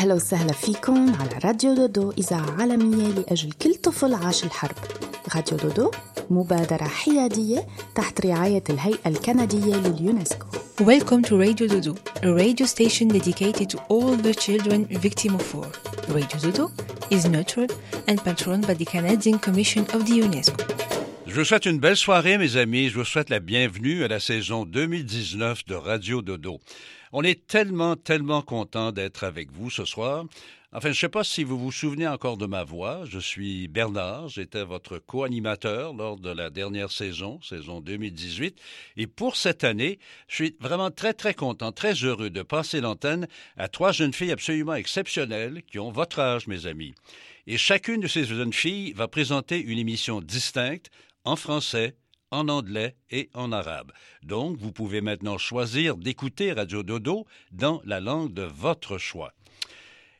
أهلا وسهلا فيكم على راديو دودو إذاعة عالمية لأجل كل طفل عاش الحرب راديو دودو مبادرة حيادية تحت رعاية الهيئة الكندية لليونسكو Welcome to Radio Dodo, a radio station dedicated to all the children victim of war. Radio Dodo is neutral and patroned by the Canadian Commission of the UNESCO. Je vous souhaite une belle soirée, mes amis. Je vous souhaite la bienvenue à la saison 2019 de Radio Dodo. On est tellement, tellement content d'être avec vous ce soir. Enfin, je ne sais pas si vous vous souvenez encore de ma voix. Je suis Bernard. J'étais votre co-animateur lors de la dernière saison, saison 2018. Et pour cette année, je suis vraiment très, très content, très heureux de passer l'antenne à trois jeunes filles absolument exceptionnelles qui ont votre âge, mes amis. Et chacune de ces jeunes filles va présenter une émission distincte en français, en anglais et en arabe. Donc, vous pouvez maintenant choisir d'écouter Radio Dodo dans la langue de votre choix.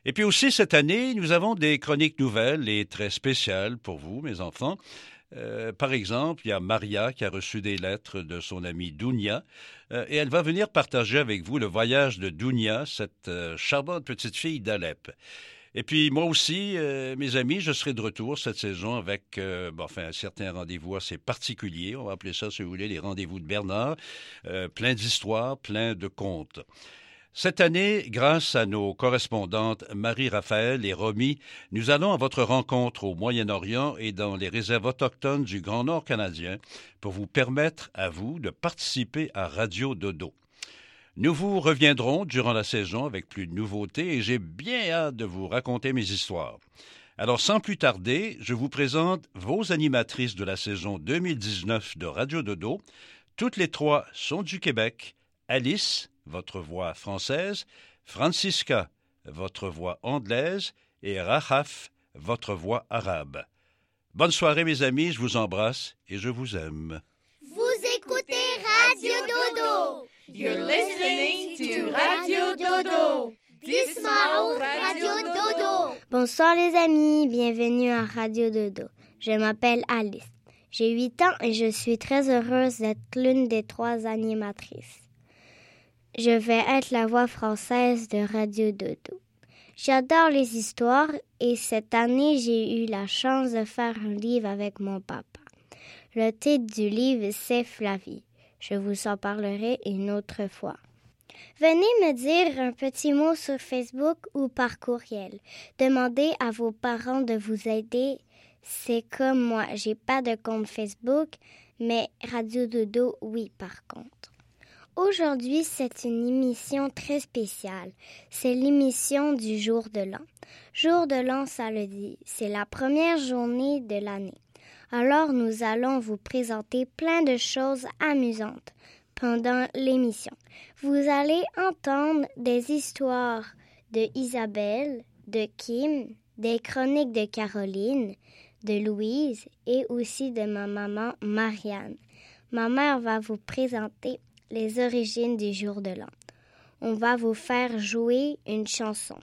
Et puis aussi, cette année, nous avons des chroniques nouvelles et très spéciales pour vous, mes enfants. Euh, par exemple, il y a Maria qui a reçu des lettres de son amie Dounia euh, et elle va venir partager avec vous le voyage de Dounia, cette euh, charmante petite fille d'Alep. Et puis moi aussi, euh, mes amis, je serai de retour cette saison avec euh, bon, enfin, un certain rendez-vous assez particulier. On va appeler ça, si vous voulez, les rendez-vous de Bernard. Euh, plein d'histoires, plein de contes. Cette année, grâce à nos correspondantes Marie-Raphaël et Romy, nous allons à votre rencontre au Moyen-Orient et dans les réserves autochtones du Grand Nord canadien pour vous permettre à vous de participer à Radio Dodo. Nous vous reviendrons durant la saison avec plus de nouveautés et j'ai bien hâte de vous raconter mes histoires. Alors sans plus tarder, je vous présente vos animatrices de la saison 2019 de Radio Dodo. Toutes les trois sont du Québec. Alice, votre voix française, Francisca, votre voix anglaise, et Rahaf, votre voix arabe. Bonne soirée mes amis, je vous embrasse et je vous aime. Vous écoutez Radio Dodo. You're listening to Radio Dodo. Dismao Radio Dodo. Bonsoir les amis, bienvenue à Radio Dodo. Je m'appelle Alice. J'ai 8 ans et je suis très heureuse d'être l'une des trois animatrices. Je vais être la voix française de Radio Dodo. J'adore les histoires et cette année j'ai eu la chance de faire un livre avec mon papa. Le titre du livre c'est Flavie. Je vous en parlerai une autre fois. Venez me dire un petit mot sur Facebook ou par courriel. Demandez à vos parents de vous aider. C'est comme moi, j'ai pas de compte Facebook, mais Radio Dodo, oui par contre. Aujourd'hui, c'est une émission très spéciale. C'est l'émission du jour de l'an. Jour de l'an, ça le dit, c'est la première journée de l'année. Alors nous allons vous présenter plein de choses amusantes pendant l'émission. Vous allez entendre des histoires de Isabelle, de Kim, des chroniques de Caroline, de Louise et aussi de ma maman Marianne. Ma mère va vous présenter les origines du jour de l'an. On va vous faire jouer une chanson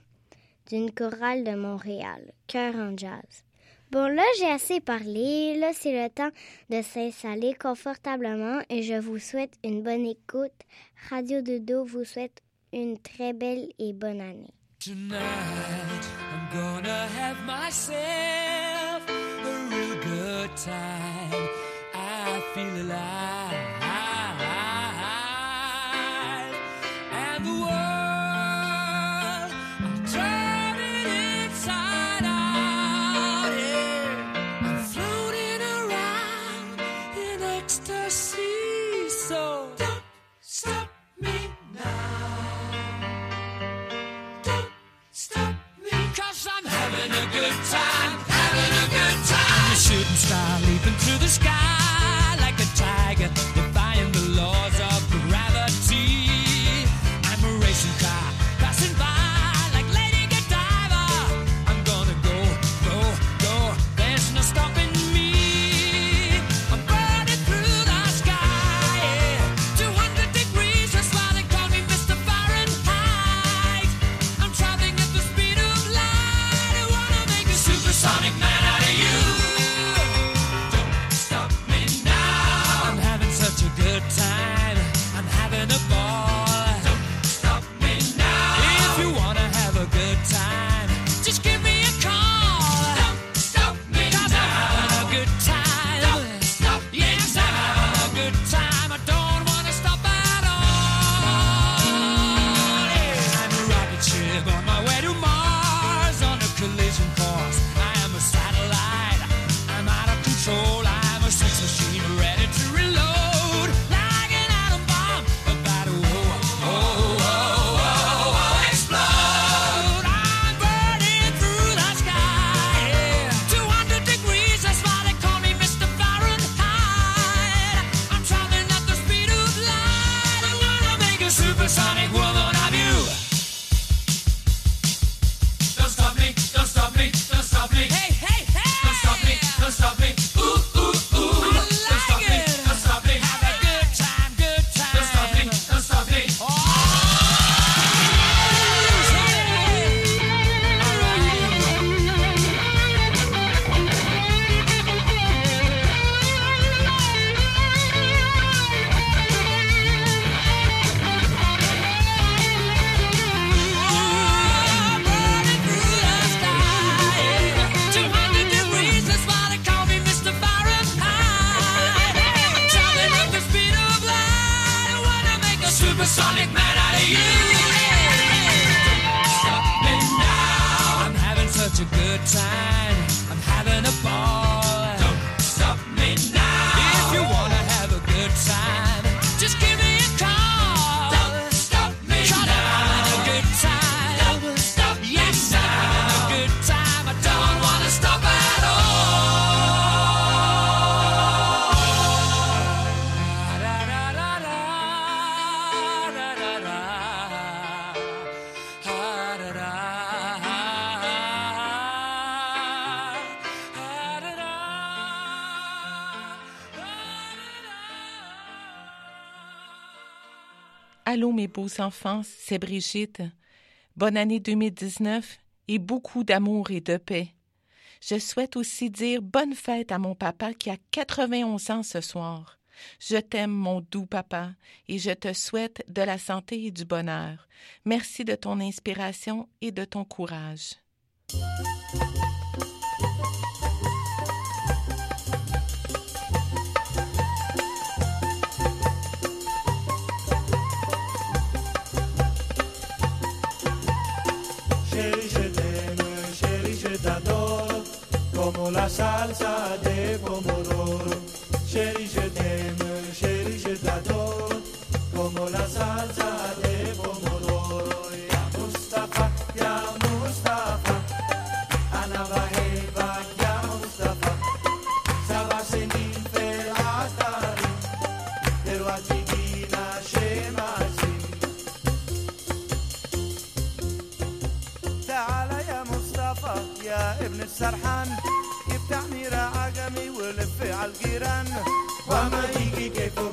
d'une chorale de Montréal, Cœur en jazz. Bon, là, j'ai assez parlé. Là, c'est le temps de s'installer confortablement et je vous souhaite une bonne écoute. Radio Dodo vous souhaite une très belle et bonne année. Sky mes beaux enfants, c'est Brigitte. Bonne année 2019 et beaucoup d'amour et de paix. Je souhaite aussi dire bonne fête à mon papa qui a 91 ans ce soir. Je t'aime, mon doux papa, et je te souhaite de la santé et du bonheur. Merci de ton inspiration et de ton courage. La salsa de pomodoro. Chérie, je t'aime, chérie, je t'adore, comme la salsa de pomodoro. Ya Mustafa, ya Mustafa, Ana Baheba, ya Mustafa, Saba Senin Felatari, Derwatigina Shemasin. تعال يا مصطفى يا ابن السرحان على الجيران وما يجي كيفه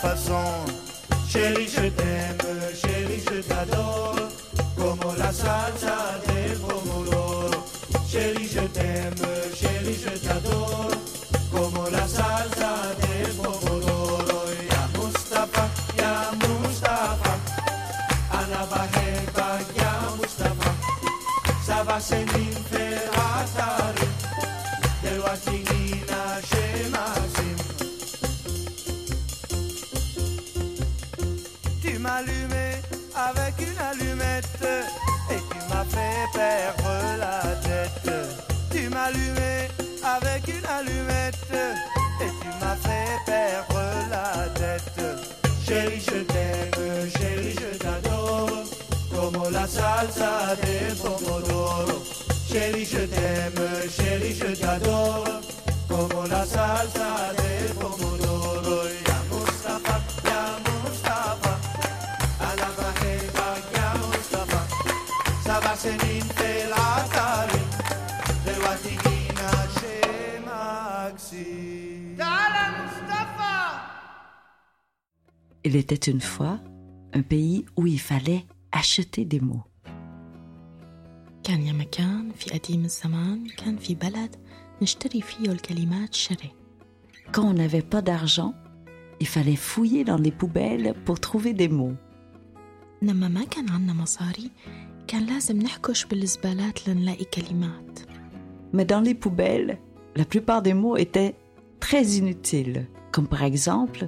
Façon. M'allumais avec une allumette et tu m'as fait perdre la tête. Tu m'allumais avec une allumette et tu m'as fait perdre la tête. Chérie, je t'aime, chérie, je t'adore, comme la salsa de pomodoro. Chérie, je t'aime, chérie, je t'adore, comme la salsa de pomodoro. Il était une fois un pays où il fallait acheter des mots. كان يا مكان في قديم الزمان كان في بلد نشتري فيه الكلمات شري Quand on n'avait pas d'argent, il fallait fouiller dans les poubelles pour trouver des mots. لما ما كان عنا مصاري كان لازم نحكش بالزبالات لنلاقي كلمات Mais dans les poubelles, la plupart des mots étaient très inutiles, comme par exemple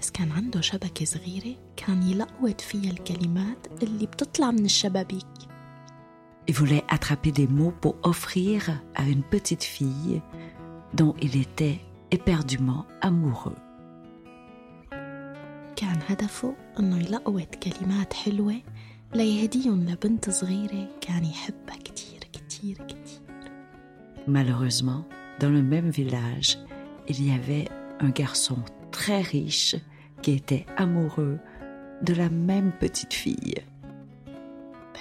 بس كان عنده شبكة صغيرة كان يلقوت فيها الكلمات اللي بتطلع من الشبابيك Il voulait attraper des mots pour offrir à une petite fille dont il était éperdument amoureux. كان هدفه انه يلقوت كلمات حلوة ليهديهم لبنت صغيرة كان يحبها كتير كتير كتير Malheureusement, dans le même village, il y avait un garçon très riche qui était amoureux de la même petite fille.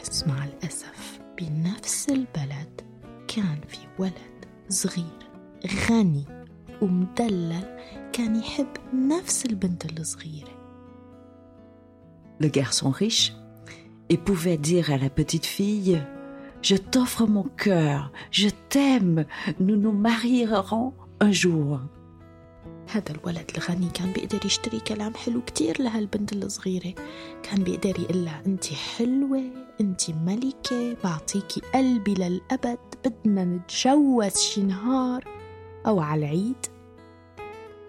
بس مع الأسف بنفس البلد كان في ولد صغير غني ومدلل كان يحب نفس البنت الصغيرة Le garçon riche, il pouvait dire à la petite fille Je t'offre mon cœur, je t'aime, nous nous marierons un jour. هذا الولد الغني كان بيقدر يشتري كلام حلو كتير لهالبنت الصغيرة كان بيقدر يقلها أنت حلوة أنت ملكة بعطيكي قلبي للأبد بدنا نتجوز شي نهار أو على العيد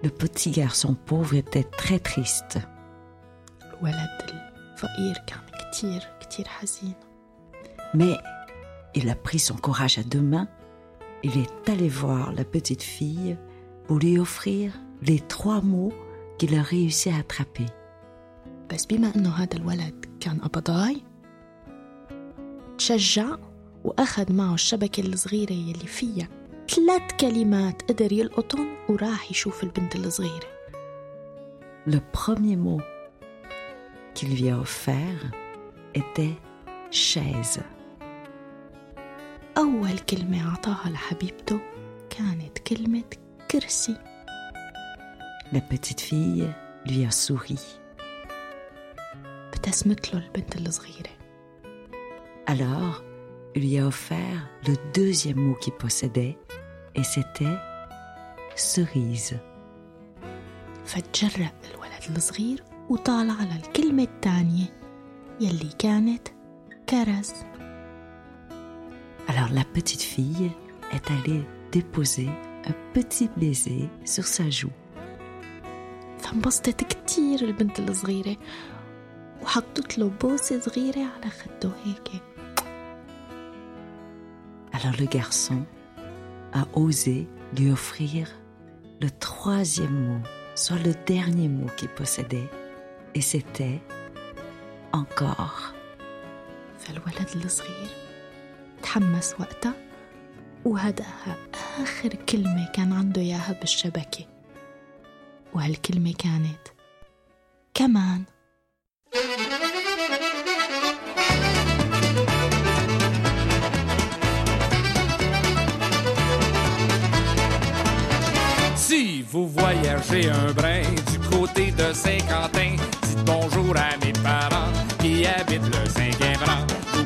Le petit garçon pauvre était très triste. الولد الفقير كان كتير كتير حزين Mais il a pris son courage à deux mains. Il est allé voir la petite fille pour lui offrir les trois mots qu'il a réussi à attraper. بس بما إنه هذا الولد كان قبضاي تشجع وأخذ معه الشبكة الصغيرة يلي فيها ثلاث كلمات قدر يلقطهم وراح يشوف البنت الصغيرة Le premier mot qu'il lui a offert était chaise. أول كلمة أعطاها لحبيبته كانت كلمة كرسي La petite fille lui a souri. ابتسمت له البنت الصغيرة Alors, il lui a offert le deuxième mot qu'il possédait et c'était cerise. فتجرأ الولد الصغير وطالع على الكلمة الثانية يلي كانت كرز Alors la petite fille est allée déposer un petit baiser sur sa joue. فانبسطت كتير البنت الصغيرة. وحطت له بوسة صغيرة على خده هيك. Alors le garçon a osé lui offrir le troisième mot, soit le dernier mot qu'il possédait, et c'était encore. فالولد الصغير تحمس وقتها وهداها آخر كلمة كان عنده إياها بالشبكة. وهالكلمة كانت كمان Si vous voyagez un brin du côté de Saint-Quentin, dites bonjour à mes parents qui habitent le cinquième rang. Vous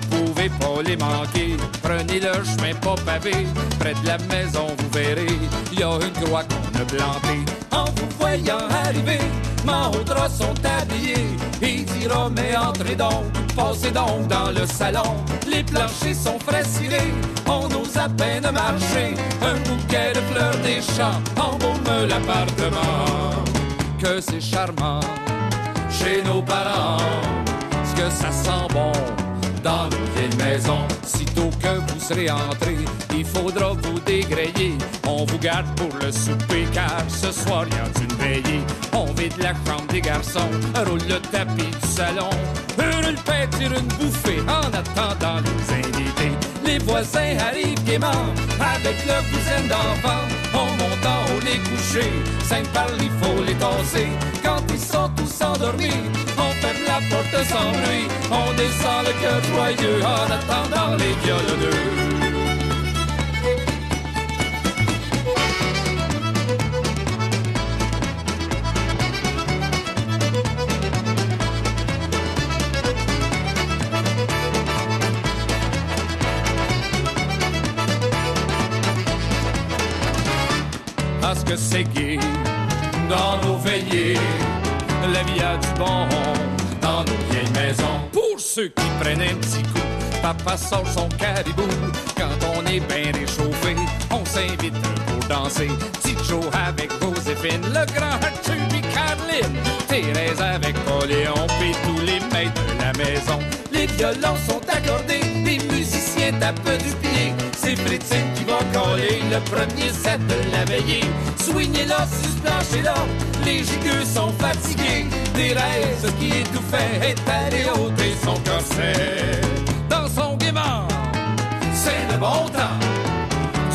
les manquer, prenez le chemin pas pavé. Près de la maison, vous verrez, il y a une croix qu'on a plantée. En vous voyant arriver, Mahoudras sont habillés. Il dira, mais entrez donc, passez donc dans le salon. Les planchers sont frais cirés, on ose à peine marcher. Un bouquet de fleurs des champs embaume l'appartement. Que c'est charmant chez nos parents, ce que ça sent bon dans nos vieilles maisons. Sitôt que vous serez entré, il faudra vous dégrayer. On vous garde pour le souper car ce soir y a une veillée. On vide la chambre des garçons, roule le tapis du salon. Hurle tire une bouffée en attendant les invités. Les voisins arrivent gaiement avec leur cousin d'enfant. On en haut les coucher, cinq par il faut les tasser. Quand ils sont tous endormis, on ferme la porte sans bruit. On descend le cœur joyeux en attendant les violonneux. Dans nos veillées. La vie a du bon dans nos vieilles maisons. Pour ceux qui prennent un petit coup, papa sort son caribou. Quand on est bien réchauffé, on s'invite pour danser. Joe avec Joséphine, le grand Arthur et Caroline. Thérèse avec Poléon, puis tous les maîtres de la maison. Les violons sont accordés, les musiciens tapent du pied. C'est Fritine qui va coller le premier set de la veillée. Soignez là, sur ce plancher-là, les gigueux sont fatigués. Des rêves qui étouffaient allé ôter son corset. Dans son gaiement, c'est de bon temps.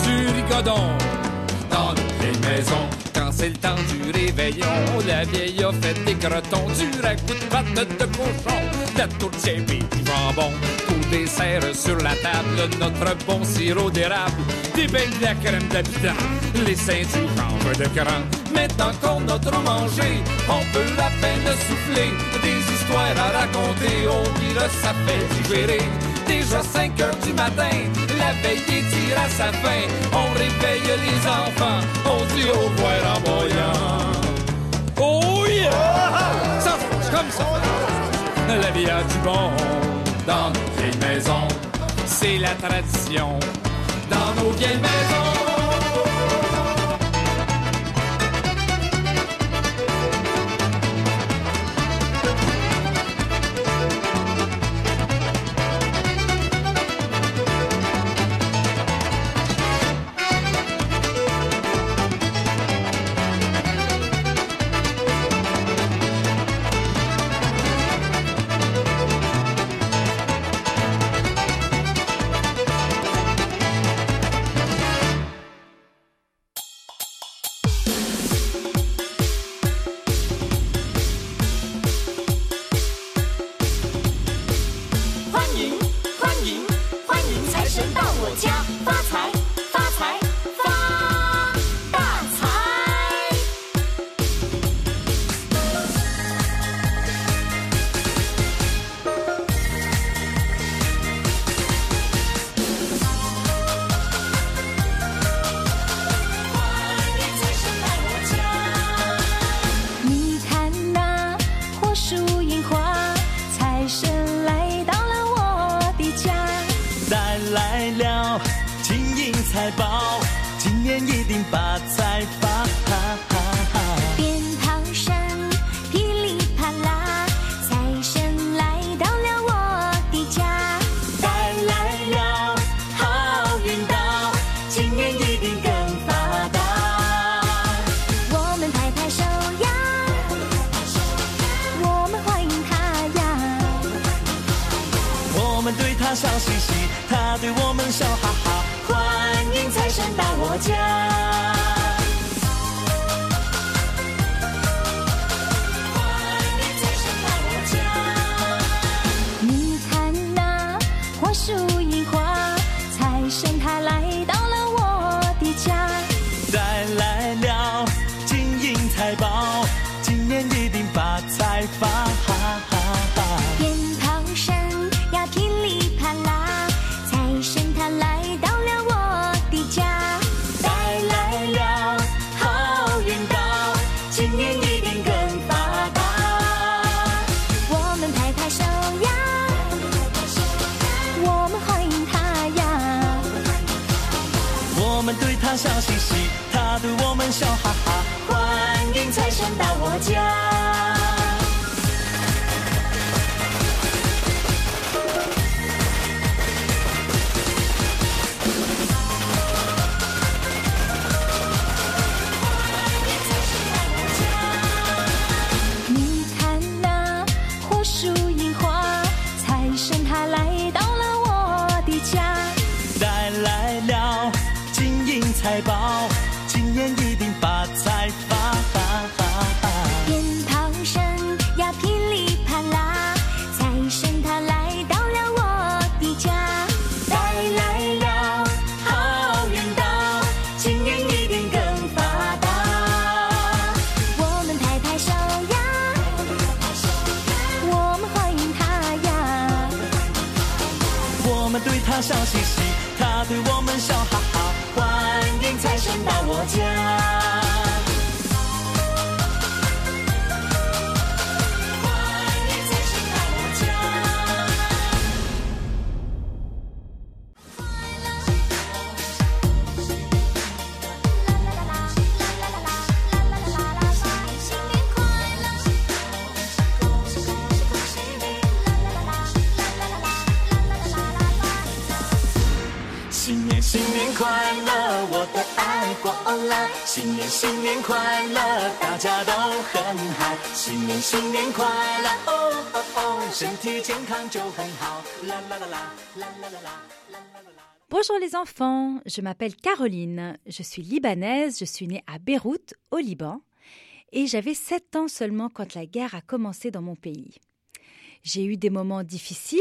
Du ricodon dans nos vieilles maisons. C'est le temps du réveillon, la vieille a fait des crotons, du ragoût de pâte de cochon, la tourtière et du jambon. Pour dessert sur la table, notre bon sirop d'érable, des bains de la crème d'habitant, les seins du chanvre de cran. Maintenant qu'on a trop mangé, on peut à peine souffler des histoires à raconter. On dira ça fait digérer déjà 5 heures du matin, la veillée tire à sa fin. On réveille les enfants, on dit au revoir en. Oh yeah! Ça comme ça. La vie a du bon dans nos vieilles maisons, c'est la tradition. Dans nos vieilles maisons. 笑哈哈，欢迎财神到我家。见。Bonjour les enfants, je m'appelle Caroline, je suis libanaise, je suis née à Beyrouth, au Liban, et j'avais 7 ans seulement quand la guerre a commencé dans mon pays. J'ai eu des moments difficiles,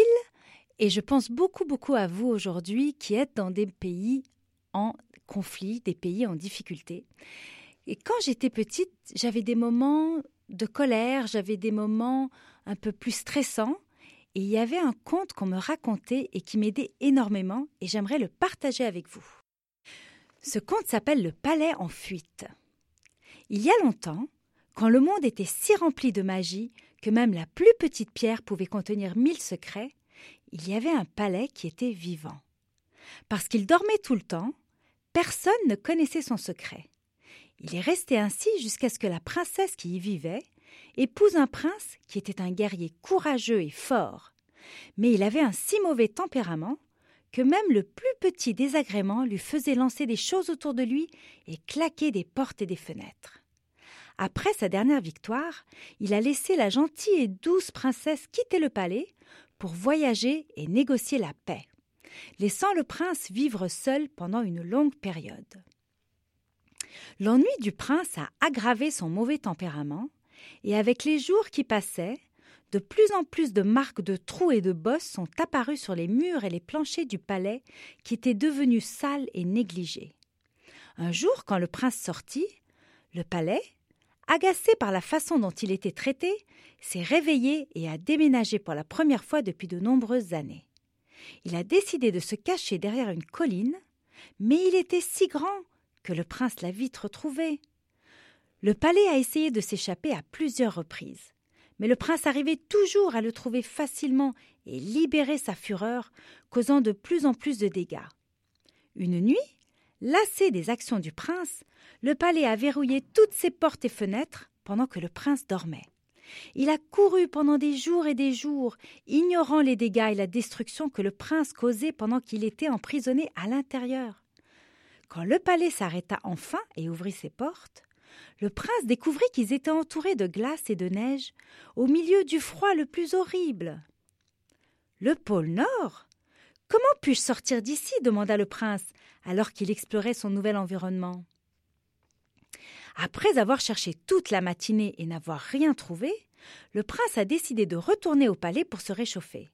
et je pense beaucoup beaucoup à vous aujourd'hui qui êtes dans des pays en conflit, des pays en difficulté. Et quand j'étais petite, j'avais des moments de colère, j'avais des moments un peu plus stressants, et il y avait un conte qu'on me racontait et qui m'aidait énormément, et j'aimerais le partager avec vous. Ce conte s'appelle Le Palais en fuite. Il y a longtemps, quand le monde était si rempli de magie que même la plus petite pierre pouvait contenir mille secrets, il y avait un palais qui était vivant. Parce qu'il dormait tout le temps, personne ne connaissait son secret. Il est resté ainsi jusqu'à ce que la princesse qui y vivait épouse un prince qui était un guerrier courageux et fort. Mais il avait un si mauvais tempérament que même le plus petit désagrément lui faisait lancer des choses autour de lui et claquer des portes et des fenêtres. Après sa dernière victoire, il a laissé la gentille et douce princesse quitter le palais pour voyager et négocier la paix, laissant le prince vivre seul pendant une longue période. L'ennui du prince a aggravé son mauvais tempérament, et avec les jours qui passaient, de plus en plus de marques de trous et de bosses sont apparues sur les murs et les planchers du palais qui étaient devenus sales et négligés. Un jour, quand le prince sortit, le palais, agacé par la façon dont il était traité, s'est réveillé et a déménagé pour la première fois depuis de nombreuses années. Il a décidé de se cacher derrière une colline, mais il était si grand le prince l'a vite retrouvé. Le palais a essayé de s'échapper à plusieurs reprises, mais le prince arrivait toujours à le trouver facilement et libérer sa fureur, causant de plus en plus de dégâts. Une nuit, lassé des actions du prince, le palais a verrouillé toutes ses portes et fenêtres pendant que le prince dormait. Il a couru pendant des jours et des jours, ignorant les dégâts et la destruction que le prince causait pendant qu'il était emprisonné à l'intérieur. Quand le palais s'arrêta enfin et ouvrit ses portes, le prince découvrit qu'ils étaient entourés de glace et de neige, au milieu du froid le plus horrible. Le pôle Nord? Comment puis-je sortir d'ici? demanda le prince, alors qu'il explorait son nouvel environnement. Après avoir cherché toute la matinée et n'avoir rien trouvé, le prince a décidé de retourner au palais pour se réchauffer.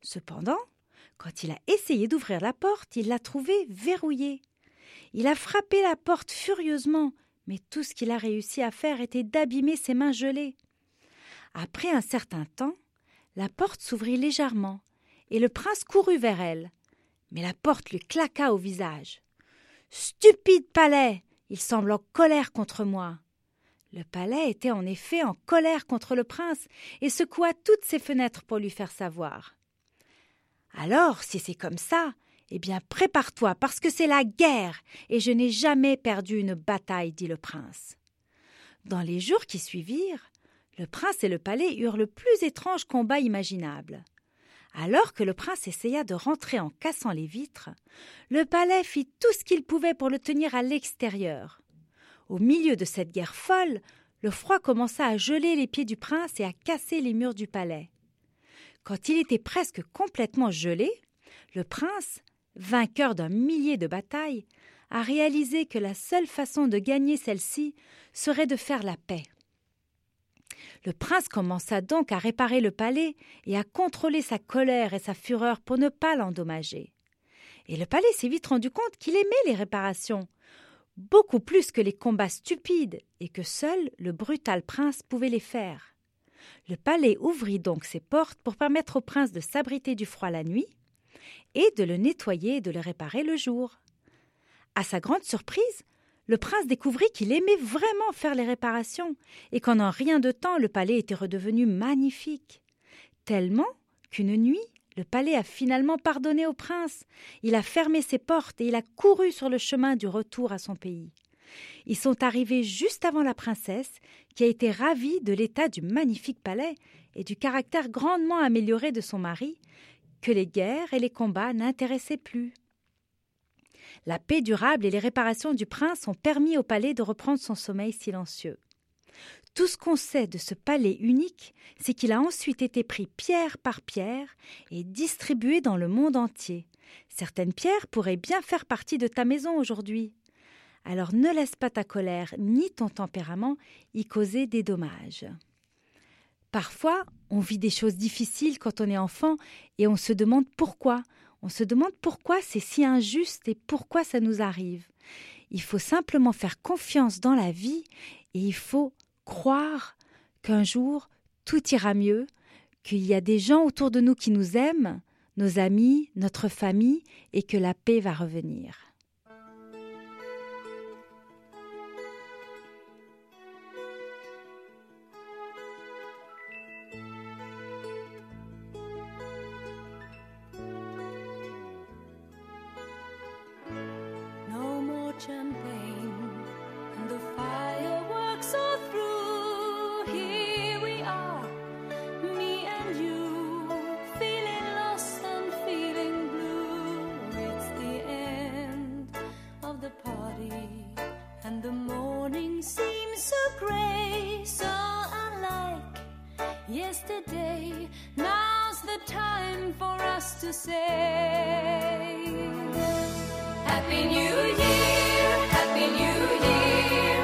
Cependant, quand il a essayé d'ouvrir la porte, il l'a trouvée verrouillée. Il a frappé la porte furieusement, mais tout ce qu'il a réussi à faire était d'abîmer ses mains gelées. Après un certain temps, la porte s'ouvrit légèrement, et le prince courut vers elle. Mais la porte lui claqua au visage. Stupide palais. Il semble en colère contre moi. Le palais était en effet en colère contre le prince et secoua toutes ses fenêtres pour lui faire savoir. Alors, si c'est comme ça, eh bien prépare-toi, parce que c'est la guerre, et je n'ai jamais perdu une bataille, dit le prince. Dans les jours qui suivirent, le prince et le palais eurent le plus étrange combat imaginable. Alors que le prince essaya de rentrer en cassant les vitres, le palais fit tout ce qu'il pouvait pour le tenir à l'extérieur. Au milieu de cette guerre folle, le froid commença à geler les pieds du prince et à casser les murs du palais. Quand il était presque complètement gelé, le prince, vainqueur d'un millier de batailles, a réalisé que la seule façon de gagner celle-ci serait de faire la paix. Le prince commença donc à réparer le palais et à contrôler sa colère et sa fureur pour ne pas l'endommager. Et le palais s'est vite rendu compte qu'il aimait les réparations, beaucoup plus que les combats stupides, et que seul le brutal prince pouvait les faire. Le palais ouvrit donc ses portes pour permettre au prince de s'abriter du froid la nuit et de le nettoyer et de le réparer le jour. À sa grande surprise, le prince découvrit qu'il aimait vraiment faire les réparations, et qu'en un rien de temps le palais était redevenu magnifique. Tellement qu'une nuit, le palais a finalement pardonné au prince. Il a fermé ses portes et il a couru sur le chemin du retour à son pays. Ils sont arrivés juste avant la princesse, qui a été ravie de l'état du magnifique palais et du caractère grandement amélioré de son mari, que les guerres et les combats n'intéressaient plus. La paix durable et les réparations du prince ont permis au palais de reprendre son sommeil silencieux. Tout ce qu'on sait de ce palais unique, c'est qu'il a ensuite été pris pierre par pierre et distribué dans le monde entier. Certaines pierres pourraient bien faire partie de ta maison aujourd'hui. Alors ne laisse pas ta colère ni ton tempérament y causer des dommages. Parfois, on vit des choses difficiles quand on est enfant et on se demande pourquoi. On se demande pourquoi c'est si injuste et pourquoi ça nous arrive. Il faut simplement faire confiance dans la vie et il faut croire qu'un jour tout ira mieux, qu'il y a des gens autour de nous qui nous aiment, nos amis, notre famille, et que la paix va revenir. yesterday. Now's the time for us to say Happy New Year, Happy New Year.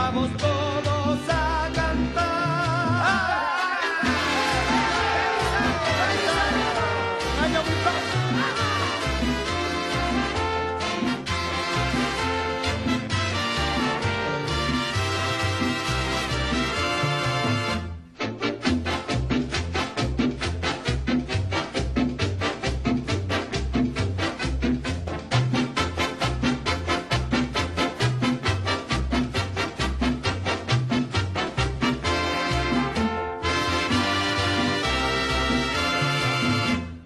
Vamos todos a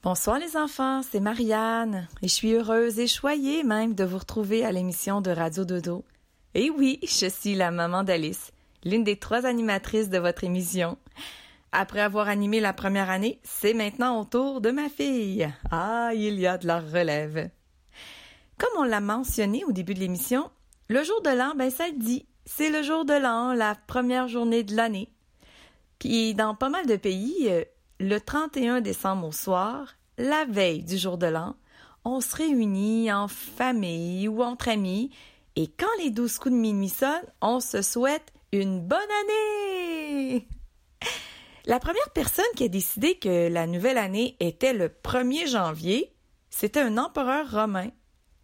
Bonsoir les enfants, c'est Marianne et je suis heureuse et choyée même de vous retrouver à l'émission de Radio Dodo. Et oui, je suis la maman d'Alice, l'une des trois animatrices de votre émission. Après avoir animé la première année, c'est maintenant au tour de ma fille. Ah, il y a de la relève. Comme on l'a mentionné au début de l'émission, le jour de l'an, ben ça dit, c'est le jour de l'an, la première journée de l'année. Puis dans pas mal de pays, euh, le 31 décembre au soir, la veille du jour de l'an, on se réunit en famille ou entre amis et quand les douze coups de minuit sonnent, on se souhaite une bonne année. La première personne qui a décidé que la nouvelle année était le 1er janvier, c'était un empereur romain,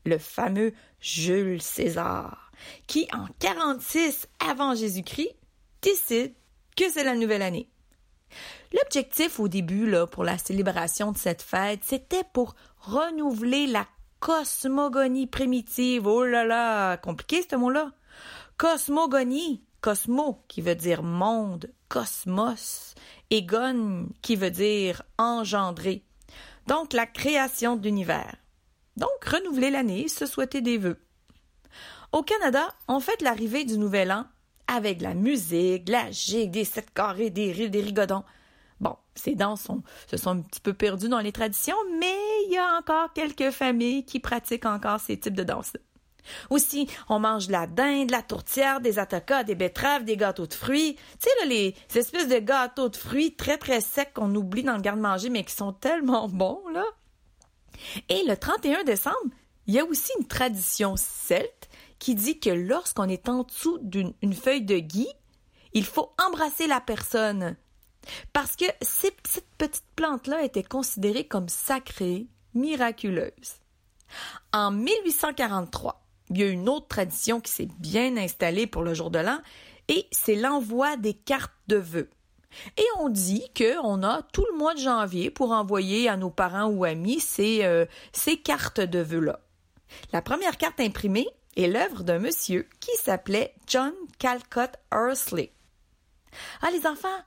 le fameux Jules César, qui en 46 avant Jésus-Christ décide que c'est la nouvelle année. L'objectif au début là, pour la célébration de cette fête, c'était pour renouveler la cosmogonie primitive. Oh là là, compliqué ce mot-là. Cosmogonie, cosmo qui veut dire monde, cosmos, et gon qui veut dire engendrer. Donc la création de l'univers. Donc renouveler l'année, se souhaiter des vœux. Au Canada, on fête l'arrivée du nouvel an avec la musique, la gigue, des sept carrés, des rires, des rigodons. Bon, ces danses sont, se sont un petit peu perdues dans les traditions, mais il y a encore quelques familles qui pratiquent encore ces types de danses. Aussi, on mange de la dinde, de la tourtière, des atacas, des betteraves, des gâteaux de fruits. Tu sais, là, les, ces espèces de gâteaux de fruits très, très secs qu'on oublie dans le garde-manger, mais qui sont tellement bons, là. Et le 31 décembre, il y a aussi une tradition celte qui dit que lorsqu'on est en dessous d'une une feuille de gui, il faut embrasser la personne. Parce que cette petite plante-là était considérée comme sacrée, miraculeuse. En 1843, il y a une autre tradition qui s'est bien installée pour le jour de l'an, et c'est l'envoi des cartes de vœux. Et on dit qu'on a tout le mois de janvier pour envoyer à nos parents ou amis ces, euh, ces cartes de vœux-là. La première carte imprimée est l'œuvre d'un monsieur qui s'appelait John Calcott Hursley. Ah, les enfants,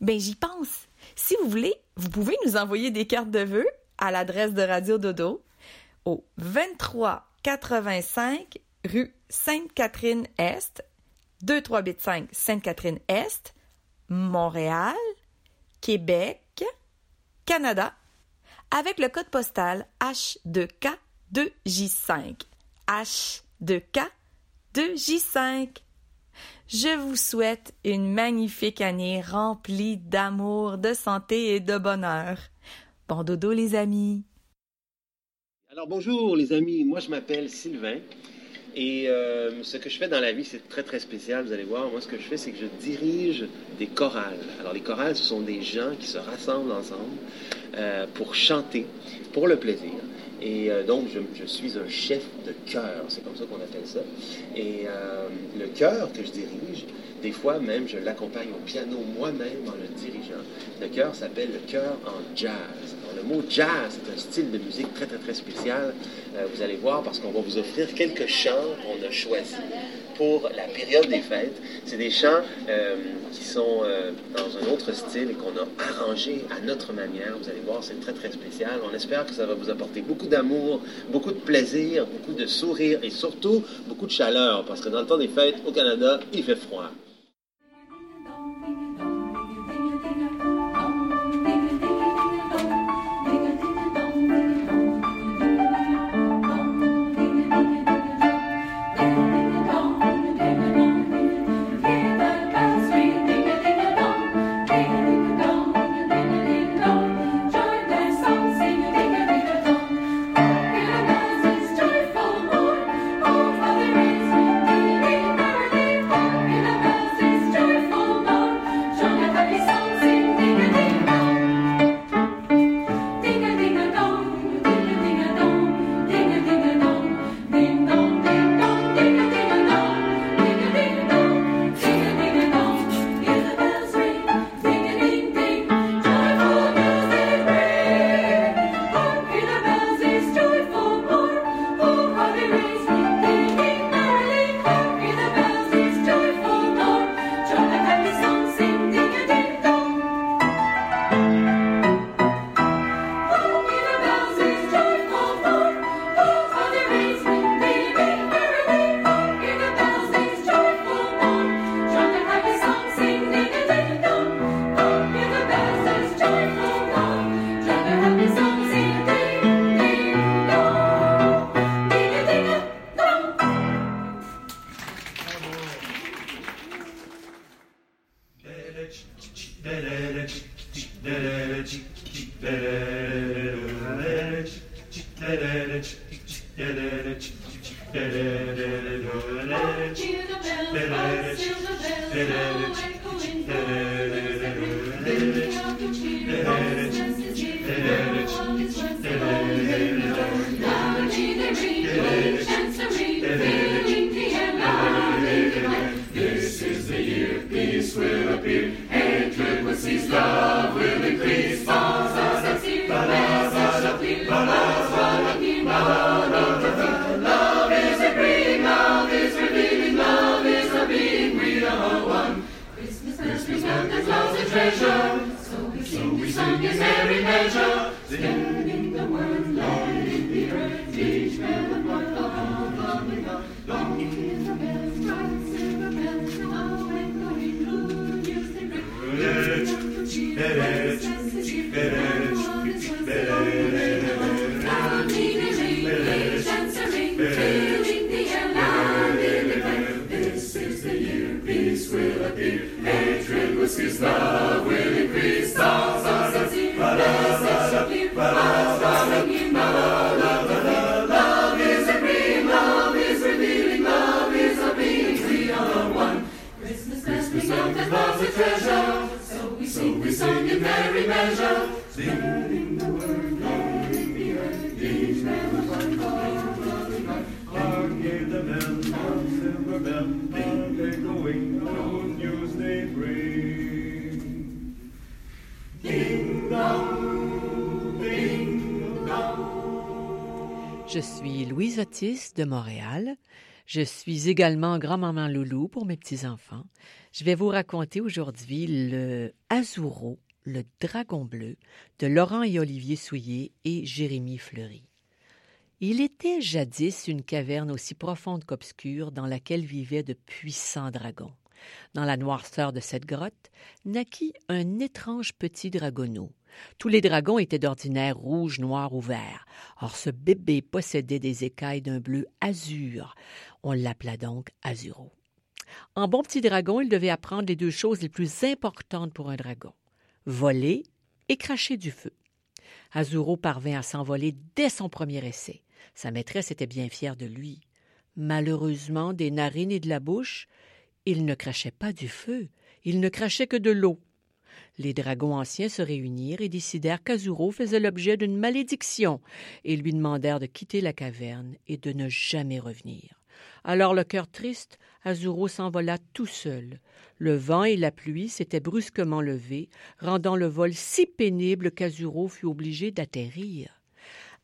ben j'y pense. Si vous voulez, vous pouvez nous envoyer des cartes de vœux à l'adresse de Radio Dodo au 2385 rue Sainte-Catherine-Est, 2385 Sainte-Catherine-Est, Montréal, Québec, Canada, avec le code postal H2K2J5. H2K2J5. Je vous souhaite une magnifique année remplie d'amour, de santé et de bonheur. Bon dodo les amis. Alors bonjour les amis, moi je m'appelle Sylvain et euh, ce que je fais dans la vie c'est très très spécial, vous allez voir. Moi ce que je fais c'est que je dirige des chorales. Alors les chorales ce sont des gens qui se rassemblent ensemble euh, pour chanter, pour le plaisir. Et euh, donc, je, suis un chef de chœur, c'est comme ça qu'on appelle ça. Et euh, le chœur que je dirige, des fois même, je l'accompagne au piano moi-même en le dirigeant. Le chœur s'appelle le chœur en jazz. le mot jazz, c'est un style de musique très, très, très spécial. Euh, vous allez voir parce qu'on va vous offrir quelques chants qu'on a choisis pour la période des fêtes. C'est des chants euh, qui sont euh, dans un autre style et qu'on a arrangé à notre manière. Vous allez voir, c'est très, très spécial. On espère que ça va vous apporter beaucoup d'amour, beaucoup de plaisir, beaucoup de sourire et surtout beaucoup de chaleur parce que dans le temps des fêtes au Canada, il fait froid. This De Montréal. Je suis également grand-maman loulou pour mes petits-enfants. Je vais vous raconter aujourd'hui le Azuro, le dragon bleu, de Laurent et Olivier Souillé et Jérémie Fleury. Il était jadis une caverne aussi profonde qu'obscure dans laquelle vivaient de puissants dragons. Dans la noirceur de cette grotte naquit un étrange petit dragonneau. Tous les dragons étaient d'ordinaire rouge, noir ou vert. Or ce bébé possédait des écailles d'un bleu azur. On l'appela donc Azuro. En bon petit dragon, il devait apprendre les deux choses les plus importantes pour un dragon voler et cracher du feu. Azuro parvint à s'envoler dès son premier essai. Sa maîtresse était bien fière de lui. Malheureusement, des narines et de la bouche, il ne crachait pas du feu, il ne crachait que de l'eau. Les dragons anciens se réunirent et décidèrent qu'Azuro faisait l'objet d'une malédiction et lui demandèrent de quitter la caverne et de ne jamais revenir. Alors le cœur triste, Azuro s'envola tout seul. Le vent et la pluie s'étaient brusquement levés, rendant le vol si pénible qu'Azuro fut obligé d'atterrir.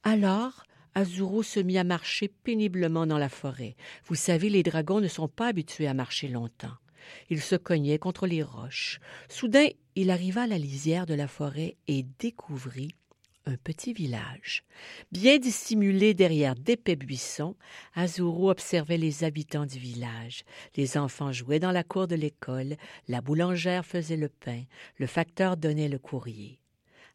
Alors, Azuro se mit à marcher péniblement dans la forêt. Vous savez, les dragons ne sont pas habitués à marcher longtemps. Il se cognait contre les roches. Soudain, il arriva à la lisière de la forêt et découvrit un petit village. Bien dissimulé derrière d'épais buissons, Azuro observait les habitants du village. Les enfants jouaient dans la cour de l'école, la boulangère faisait le pain, le facteur donnait le courrier.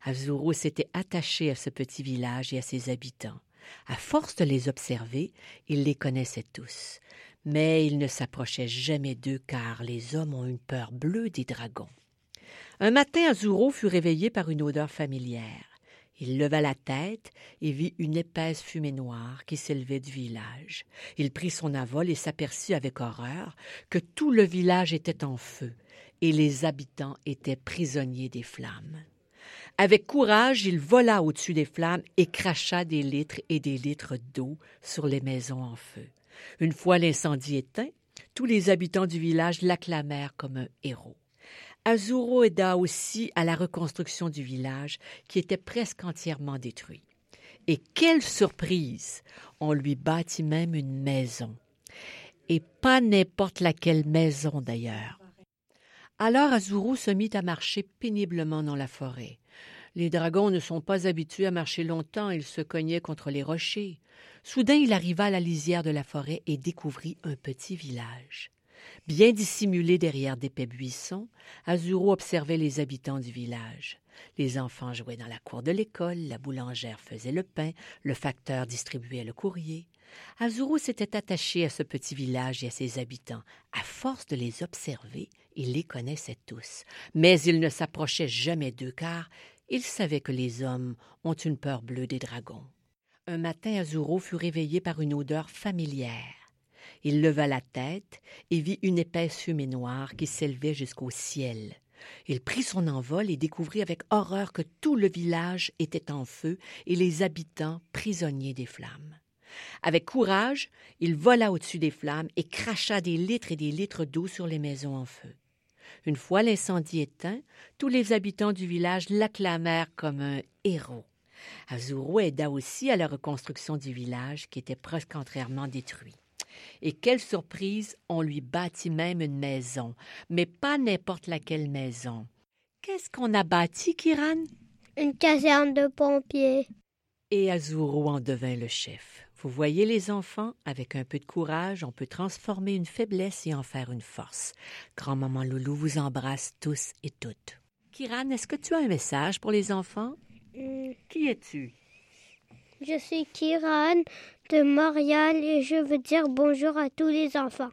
Azuro s'était attaché à ce petit village et à ses habitants. À force de les observer, il les connaissait tous. Mais il ne s'approchait jamais d'eux car les hommes ont une peur bleue des dragons. Un matin, Azuro fut réveillé par une odeur familière. Il leva la tête et vit une épaisse fumée noire qui s'élevait du village. Il prit son avol et s'aperçut avec horreur que tout le village était en feu et les habitants étaient prisonniers des flammes. Avec courage, il vola au-dessus des flammes et cracha des litres et des litres d'eau sur les maisons en feu. Une fois l'incendie éteint, tous les habitants du village l'acclamèrent comme un héros. Azuro aida aussi à la reconstruction du village qui était presque entièrement détruit. Et quelle surprise On lui bâtit même une maison. Et pas n'importe laquelle maison d'ailleurs. Alors Azuro se mit à marcher péniblement dans la forêt. Les dragons ne sont pas habitués à marcher longtemps, ils se cognaient contre les rochers. Soudain il arriva à la lisière de la forêt et découvrit un petit village. Bien dissimulé derrière d'épais buissons, Azuro observait les habitants du village. Les enfants jouaient dans la cour de l'école, la boulangère faisait le pain, le facteur distribuait le courrier. Azuro s'était attaché à ce petit village et à ses habitants. À force de les observer, il les connaissait tous. Mais il ne s'approchait jamais d'eux car il savait que les hommes ont une peur bleue des dragons. Un matin, Azuro fut réveillé par une odeur familière. Il leva la tête et vit une épaisse fumée noire qui s'élevait jusqu'au ciel. Il prit son envol et découvrit avec horreur que tout le village était en feu et les habitants prisonniers des flammes. Avec courage, il vola au-dessus des flammes et cracha des litres et des litres d'eau sur les maisons en feu. Une fois l'incendie éteint, tous les habitants du village l'acclamèrent comme un héros. Azuro aida aussi à la reconstruction du village qui était presque entièrement détruit. Et quelle surprise, on lui bâtit même une maison, mais pas n'importe laquelle maison. Qu'est-ce qu'on a bâti, Kiran? Une caserne de pompiers. Et Azuro en devint le chef. Vous voyez les enfants, avec un peu de courage, on peut transformer une faiblesse et en faire une force. Grand-maman Loulou vous embrasse tous et toutes. Kiran, est-ce que tu as un message pour les enfants? Hmm, Qui es-tu? Je suis Kiran de Montréal et je veux dire bonjour à tous les enfants.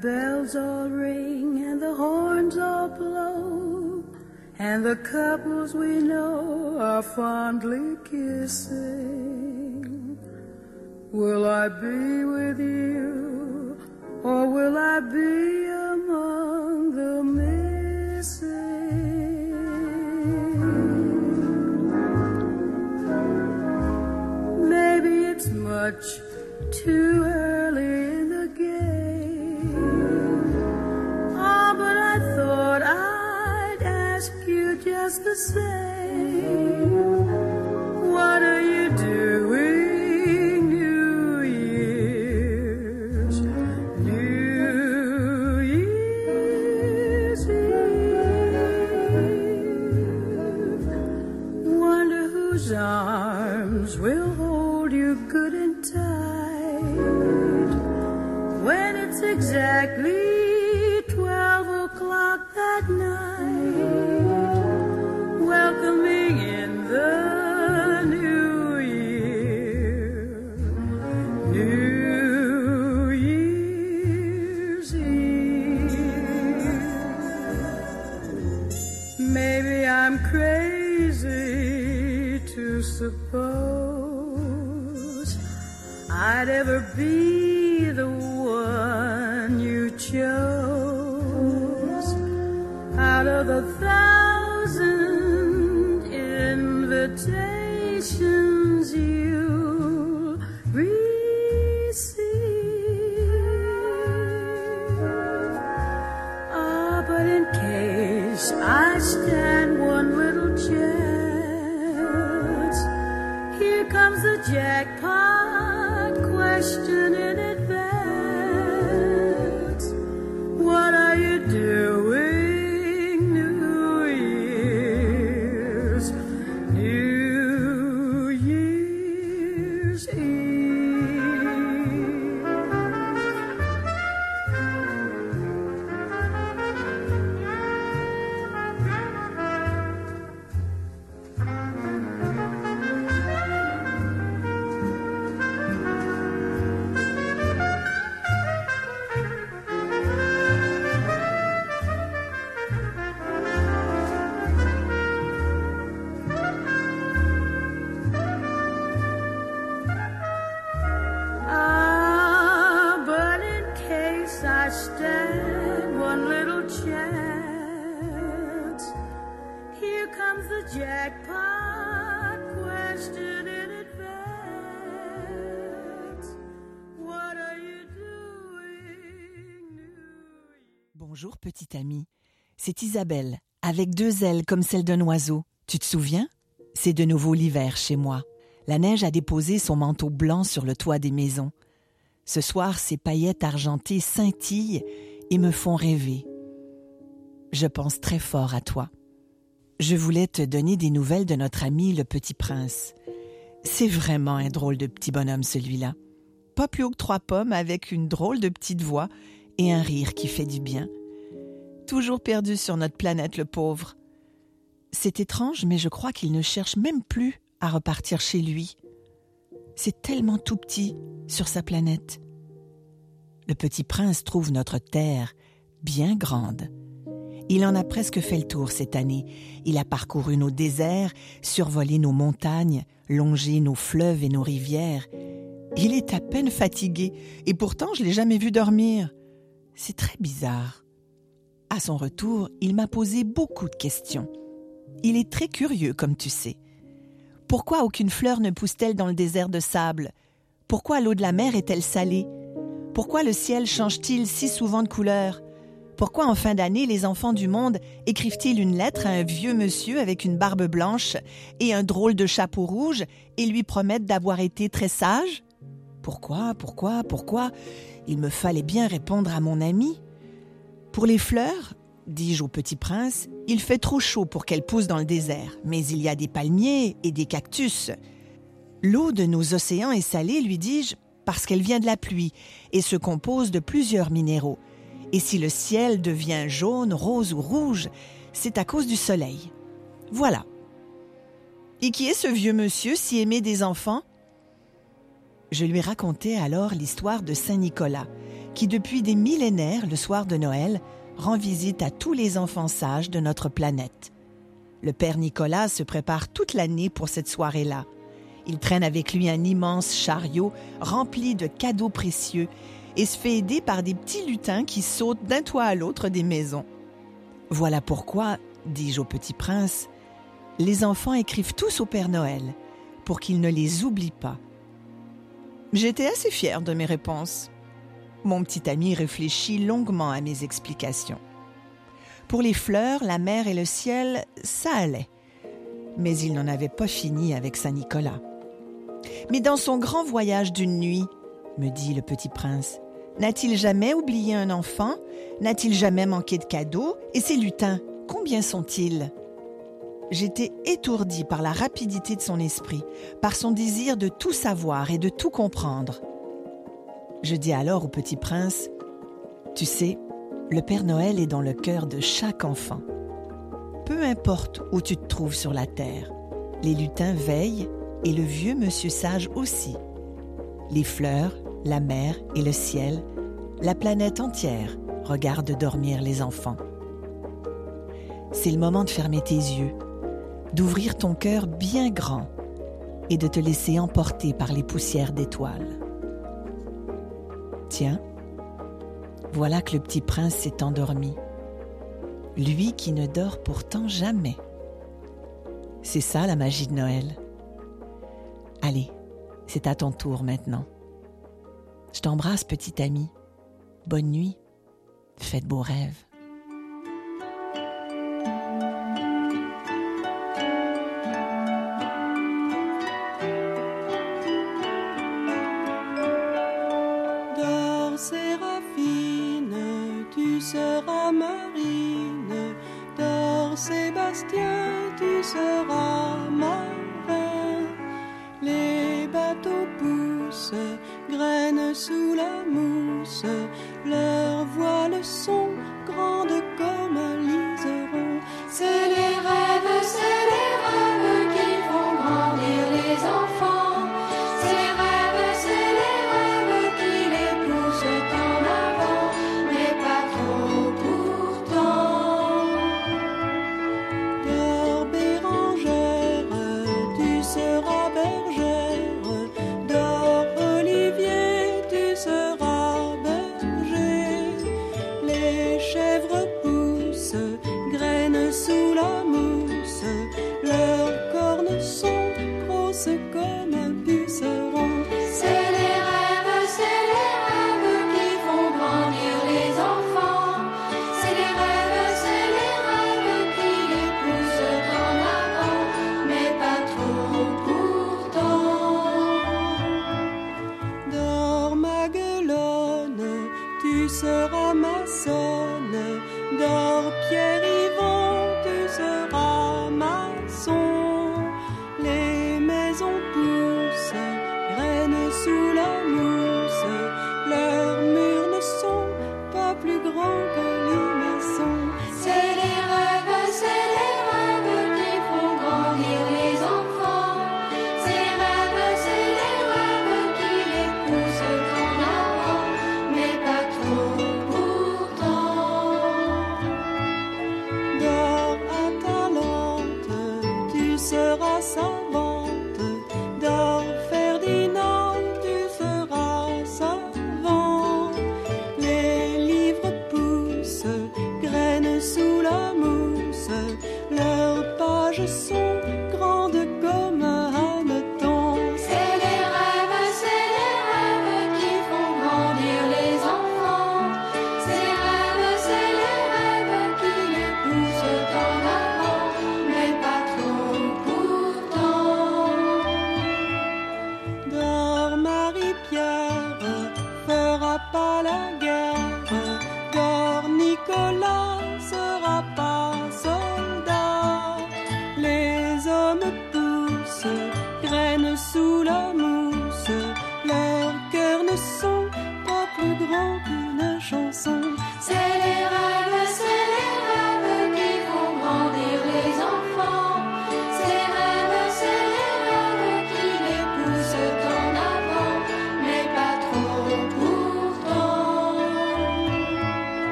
Bells all ring and the horns all blow, and the couples we know are fondly kissing, will I be with you, C'est Isabelle, avec deux ailes comme celles d'un oiseau. Tu te souviens? C'est de nouveau l'hiver chez moi. La neige a déposé son manteau blanc sur le toit des maisons. Ce soir, ces paillettes argentées scintillent et me font rêver. Je pense très fort à toi. Je voulais te donner des nouvelles de notre ami le petit prince. C'est vraiment un drôle de petit bonhomme celui-là. Pas plus haut que trois pommes avec une drôle de petite voix et un rire qui fait du bien. Toujours perdu sur notre planète, le pauvre. C'est étrange, mais je crois qu'il ne cherche même plus à repartir chez lui. C'est tellement tout petit sur sa planète. Le petit prince trouve notre terre bien grande. Il en a presque fait le tour cette année. Il a parcouru nos déserts, survolé nos montagnes, longé nos fleuves et nos rivières. Il est à peine fatigué, et pourtant je l'ai jamais vu dormir. C'est très bizarre. À son retour, il m'a posé beaucoup de questions. Il est très curieux, comme tu sais. Pourquoi aucune fleur ne pousse-t-elle dans le désert de sable? Pourquoi l'eau de la mer est-elle salée? Pourquoi le ciel change-t-il si souvent de couleur? Pourquoi en fin d'année les enfants du monde écrivent-ils une lettre à un vieux monsieur avec une barbe blanche et un drôle de chapeau rouge et lui promettent d'avoir été très sage? Pourquoi Pourquoi Pourquoi? Il me fallait bien répondre à mon ami. Pour les fleurs, dis-je au petit prince, il fait trop chaud pour qu'elles poussent dans le désert, mais il y a des palmiers et des cactus. L'eau de nos océans est salée, lui dis-je, parce qu'elle vient de la pluie et se compose de plusieurs minéraux. Et si le ciel devient jaune, rose ou rouge, c'est à cause du soleil. Voilà. Et qui est ce vieux monsieur si aimé des enfants? Je lui racontai alors l'histoire de Saint Nicolas, qui depuis des millénaires, le soir de Noël, rend visite à tous les enfants sages de notre planète. Le Père Nicolas se prépare toute l'année pour cette soirée-là. Il traîne avec lui un immense chariot rempli de cadeaux précieux et se fait aider par des petits lutins qui sautent d'un toit à l'autre des maisons. Voilà pourquoi, dis-je au petit prince, les enfants écrivent tous au Père Noël pour qu'il ne les oublie pas. J'étais assez fière de mes réponses. Mon petit ami réfléchit longuement à mes explications. Pour les fleurs, la mer et le ciel, ça allait. Mais il n'en avait pas fini avec Saint-Nicolas. Mais dans son grand voyage d'une nuit, me dit le petit prince, n'a-t-il jamais oublié un enfant? N'a-t-il jamais manqué de cadeaux? Et ces lutins, combien sont-ils? J'étais étourdie par la rapidité de son esprit, par son désir de tout savoir et de tout comprendre. Je dis alors au petit prince, Tu sais, le Père Noël est dans le cœur de chaque enfant. Peu importe où tu te trouves sur la terre, les lutins veillent et le vieux monsieur sage aussi. Les fleurs, la mer et le ciel, la planète entière regarde dormir les enfants. C'est le moment de fermer tes yeux, d'ouvrir ton cœur bien grand et de te laisser emporter par les poussières d'étoiles. Tiens, voilà que le petit prince s'est endormi, lui qui ne dort pourtant jamais. C'est ça la magie de Noël. Allez, c'est à ton tour maintenant. Je t'embrasse, petit ami. Bonne nuit. Faites beaux rêves.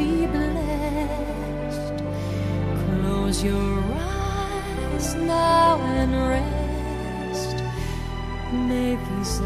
be blessed. Close your eyes now and rest. May these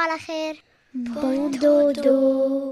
على خير. Bon dodo.